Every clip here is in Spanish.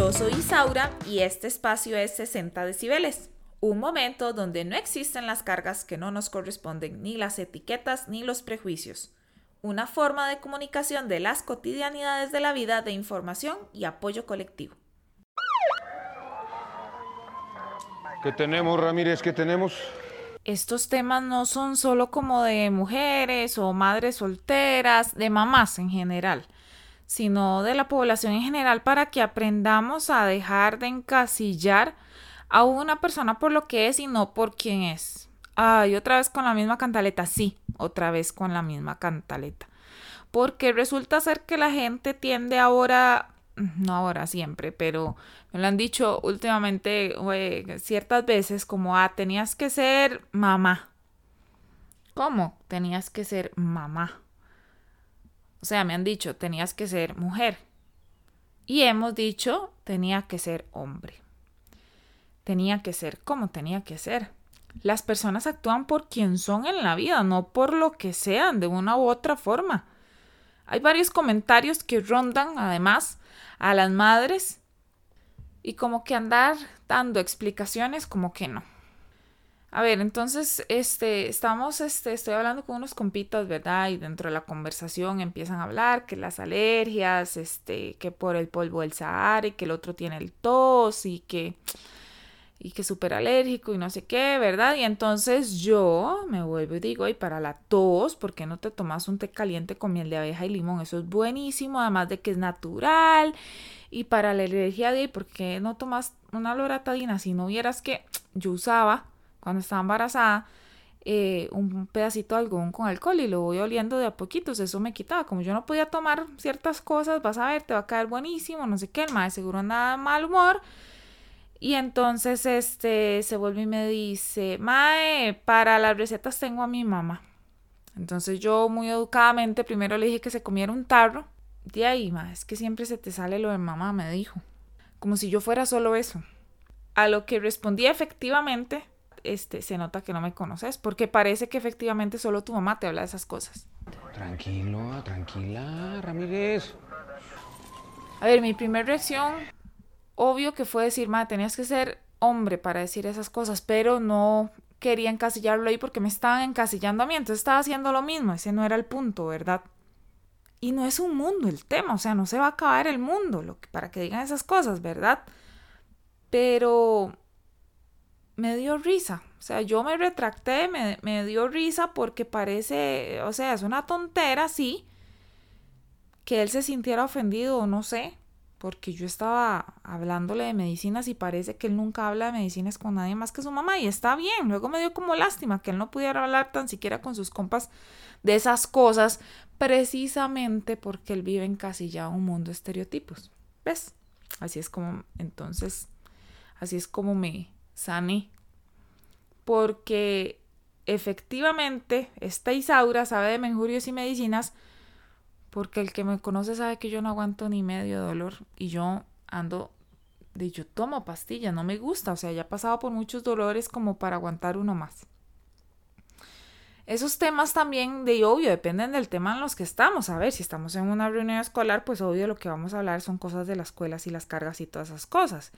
Isaura y este espacio es 60 decibeles, un momento donde no existen las cargas que no nos corresponden, ni las etiquetas ni los prejuicios. Una forma de comunicación de las cotidianidades de la vida de información y apoyo colectivo. ¿Qué tenemos, Ramírez? ¿Qué tenemos? Estos temas no son solo como de mujeres o madres solteras, de mamás en general sino de la población en general para que aprendamos a dejar de encasillar a una persona por lo que es y no por quién es. Ay, otra vez con la misma cantaleta, sí, otra vez con la misma cantaleta. Porque resulta ser que la gente tiende ahora, no ahora siempre, pero me lo han dicho últimamente ciertas veces como, ah, tenías que ser mamá. ¿Cómo? Tenías que ser mamá. O sea, me han dicho, tenías que ser mujer. Y hemos dicho, tenía que ser hombre. Tenía que ser como tenía que ser. Las personas actúan por quien son en la vida, no por lo que sean de una u otra forma. Hay varios comentarios que rondan, además, a las madres y como que andar dando explicaciones como que no. A ver, entonces, este, estamos, este, estoy hablando con unos compitas, ¿verdad? Y dentro de la conversación empiezan a hablar que las alergias, este, que por el polvo del Sahara y que el otro tiene el tos y que, y que súper alérgico y no sé qué, ¿verdad? Y entonces yo me vuelvo y digo, y para la tos, ¿por qué no te tomas un té caliente con miel de abeja y limón? Eso es buenísimo, además de que es natural. Y para la alergia de, ¿por qué no tomas una loratadina? Si no vieras que yo usaba cuando estaba embarazada, eh, un pedacito de algodón con alcohol y lo voy oliendo de a poquitos, eso me quitaba. Como yo no podía tomar ciertas cosas, vas a ver, te va a caer buenísimo, no sé qué, el mae seguro nada mal humor. Y entonces este se vuelve y me dice, Mae, para las recetas tengo a mi mamá. Entonces yo muy educadamente primero le dije que se comiera un tarro. De ahí, mae, es que siempre se te sale lo de mamá, me dijo. Como si yo fuera solo eso. A lo que respondí efectivamente, este, se nota que no me conoces, porque parece que efectivamente solo tu mamá te habla de esas cosas. Tranquilo, tranquila, Ramírez. A ver, mi primera reacción, obvio que fue decir, ma, tenías que ser hombre para decir esas cosas, pero no quería encasillarlo ahí porque me estaban encasillando a mí, entonces estaba haciendo lo mismo, ese no era el punto, ¿verdad? Y no es un mundo el tema, o sea, no se va a acabar el mundo lo que, para que digan esas cosas, ¿verdad? Pero me dio risa. O sea, yo me retracté, me, me, dio risa porque parece, o sea, es una tontera, sí, que él se sintiera ofendido no sé, porque yo estaba hablándole de medicinas y parece que él nunca habla de medicinas con nadie más que su mamá y está bien. Luego me dio como lástima que él no pudiera hablar tan siquiera con sus compas de esas cosas, precisamente porque él vive en ya un mundo de estereotipos. ¿Ves? Así es como, entonces, así es como me, sané. Porque efectivamente esta Isaura sabe de menjurios y medicinas porque el que me conoce sabe que yo no aguanto ni medio dolor y yo ando de yo tomo pastillas, no me gusta, o sea, ya he pasado por muchos dolores como para aguantar uno más. Esos temas también, de obvio, dependen del tema en los que estamos. A ver, si estamos en una reunión escolar, pues obvio lo que vamos a hablar son cosas de las escuelas y las cargas y todas esas cosas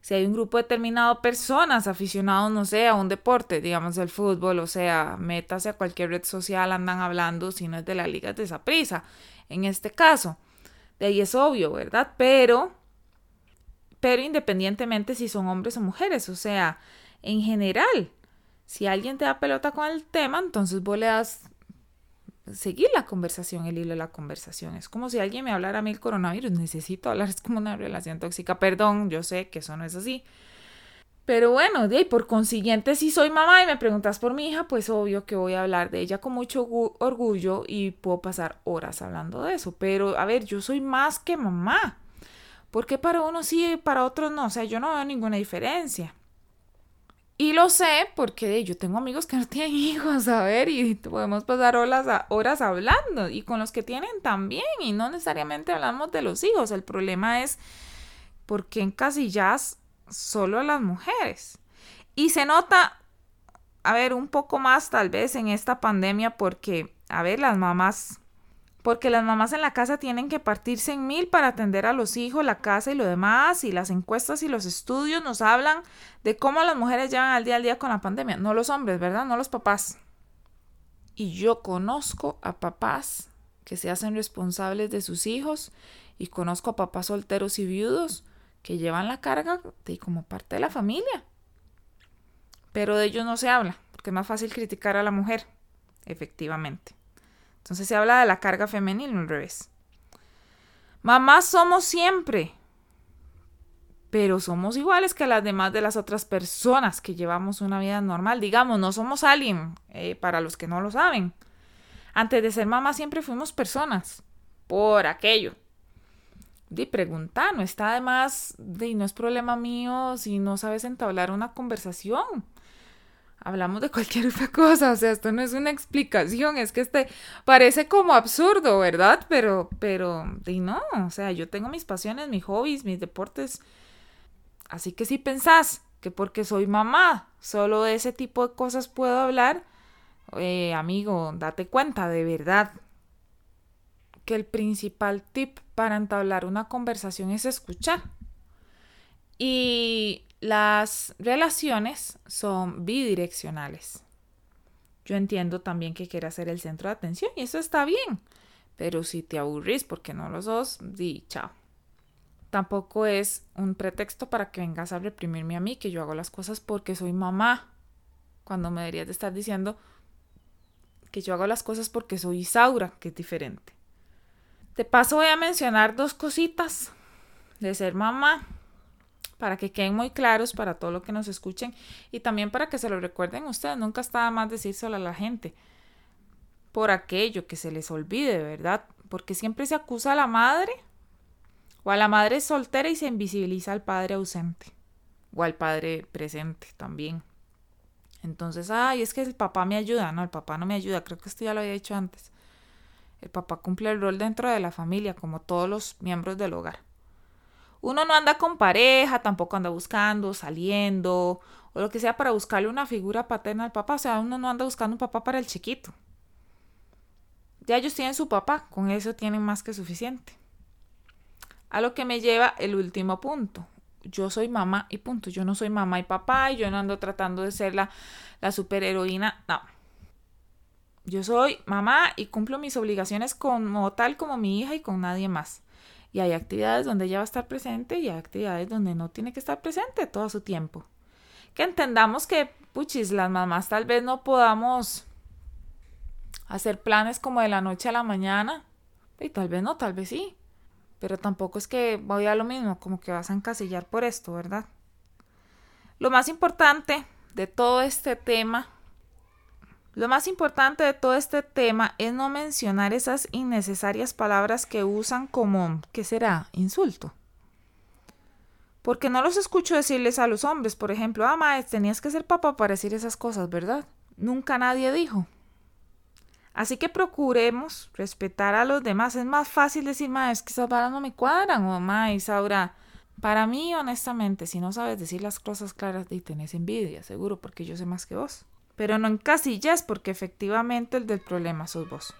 si hay un grupo determinado de personas aficionados, no sé, a un deporte, digamos el fútbol, o sea, métase a cualquier red social, andan hablando, si no es de la liga de esa prisa, en este caso. De ahí es obvio, ¿verdad? Pero, pero independientemente si son hombres o mujeres, o sea, en general, si alguien te da pelota con el tema, entonces vos le das seguir la conversación, el hilo de la conversación. Es como si alguien me hablara a mí el coronavirus, necesito hablar, es como una relación tóxica. Perdón, yo sé que eso no es así. Pero bueno, de por consiguiente, si soy mamá y me preguntas por mi hija, pues obvio que voy a hablar de ella con mucho orgullo y puedo pasar horas hablando de eso. Pero a ver, yo soy más que mamá. Porque para uno sí y para otros no? O sea, yo no veo ninguna diferencia. Y lo sé porque yo tengo amigos que no tienen hijos, a ver, y podemos pasar horas, horas hablando, y con los que tienen también, y no necesariamente hablamos de los hijos. El problema es por qué encasillas solo a las mujeres. Y se nota, a ver, un poco más tal vez en esta pandemia, porque, a ver, las mamás porque las mamás en la casa tienen que partirse en mil para atender a los hijos, la casa y lo demás, y las encuestas y los estudios nos hablan de cómo las mujeres llevan al día al día con la pandemia, no los hombres, ¿verdad? No los papás. Y yo conozco a papás que se hacen responsables de sus hijos y conozco a papás solteros y viudos que llevan la carga de como parte de la familia. Pero de ellos no se habla, porque es más fácil criticar a la mujer, efectivamente. Entonces se habla de la carga femenina al revés. Mamás somos siempre, pero somos iguales que las demás de las otras personas que llevamos una vida normal. Digamos, no somos alguien, eh, para los que no lo saben. Antes de ser mamá siempre fuimos personas, por aquello. De preguntar, no está de más, de no es problema mío si no sabes entablar una conversación hablamos de cualquier otra cosa, o sea, esto no es una explicación, es que este parece como absurdo, ¿verdad? Pero, pero, y no, o sea, yo tengo mis pasiones, mis hobbies, mis deportes, así que si pensás que porque soy mamá, solo de ese tipo de cosas puedo hablar, eh, amigo, date cuenta de verdad que el principal tip para entablar una conversación es escuchar. Y las relaciones son bidireccionales. Yo entiendo también que quieras ser el centro de atención y eso está bien. Pero si te aburrís porque no los dos, di chao. Tampoco es un pretexto para que vengas a reprimirme a mí, que yo hago las cosas porque soy mamá. Cuando me deberías de estar diciendo que yo hago las cosas porque soy Isaura, que es diferente. De paso voy a mencionar dos cositas de ser mamá para que queden muy claros para todo lo que nos escuchen y también para que se lo recuerden ustedes. Nunca está más decírselo a la gente por aquello que se les olvide, ¿verdad? Porque siempre se acusa a la madre o a la madre soltera y se invisibiliza al padre ausente o al padre presente también. Entonces, ay, es que el papá me ayuda. No, el papá no me ayuda. Creo que esto ya lo había dicho antes. El papá cumple el rol dentro de la familia, como todos los miembros del hogar. Uno no anda con pareja, tampoco anda buscando, saliendo, o lo que sea para buscarle una figura paterna al papá. O sea, uno no anda buscando un papá para el chiquito. Ya ellos tienen su papá, con eso tienen más que suficiente. A lo que me lleva el último punto. Yo soy mamá y punto. Yo no soy mamá y papá y yo no ando tratando de ser la, la superheroína. No. Yo soy mamá y cumplo mis obligaciones como tal como mi hija y con nadie más. Y hay actividades donde ella va a estar presente y hay actividades donde no tiene que estar presente todo su tiempo. Que entendamos que, puchis, las mamás tal vez no podamos hacer planes como de la noche a la mañana. Y tal vez no, tal vez sí. Pero tampoco es que voy a lo mismo, como que vas a encasillar por esto, ¿verdad? Lo más importante de todo este tema lo más importante de todo este tema es no mencionar esas innecesarias palabras que usan como, ¿qué será? Insulto. Porque no los escucho decirles a los hombres, por ejemplo, ah, maes, tenías que ser papá para decir esas cosas, ¿verdad? Nunca nadie dijo. Así que procuremos respetar a los demás. Es más fácil decir, maes, que esas palabras no me cuadran, o maes, ahora. Para mí, honestamente, si no sabes decir las cosas claras, y tenés envidia, seguro, porque yo sé más que vos pero no en casillas porque efectivamente el del problema sos vos.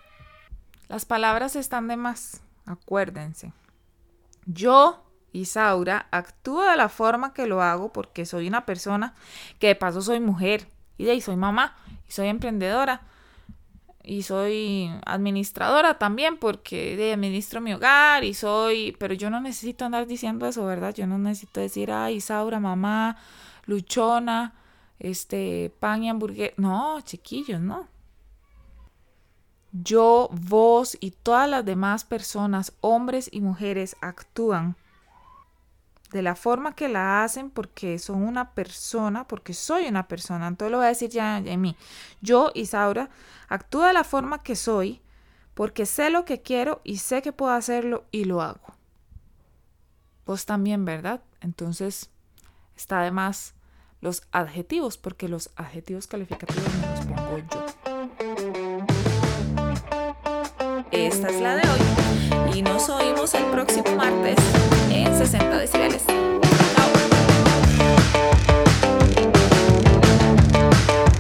Las palabras están de más, acuérdense. Yo, Isaura, actúo de la forma que lo hago porque soy una persona que de paso soy mujer y de ahí soy mamá y soy emprendedora y soy administradora también porque de administro mi hogar y soy, pero yo no necesito andar diciendo eso, ¿verdad? Yo no necesito decir, ay, Isaura, mamá, luchona, este, pan y hamburguesa. No, chiquillos, no. Yo, vos y todas las demás personas, hombres y mujeres, actúan de la forma que la hacen porque son una persona, porque soy una persona. Entonces lo voy a decir ya en mí. Yo, Isaura, actúo de la forma que soy porque sé lo que quiero y sé que puedo hacerlo y lo hago. Vos también, ¿verdad? Entonces, está de más los adjetivos, porque los adjetivos calificativos me los pongo yo. Esta es la de hoy y nos oímos el próximo martes en 60 decibeles.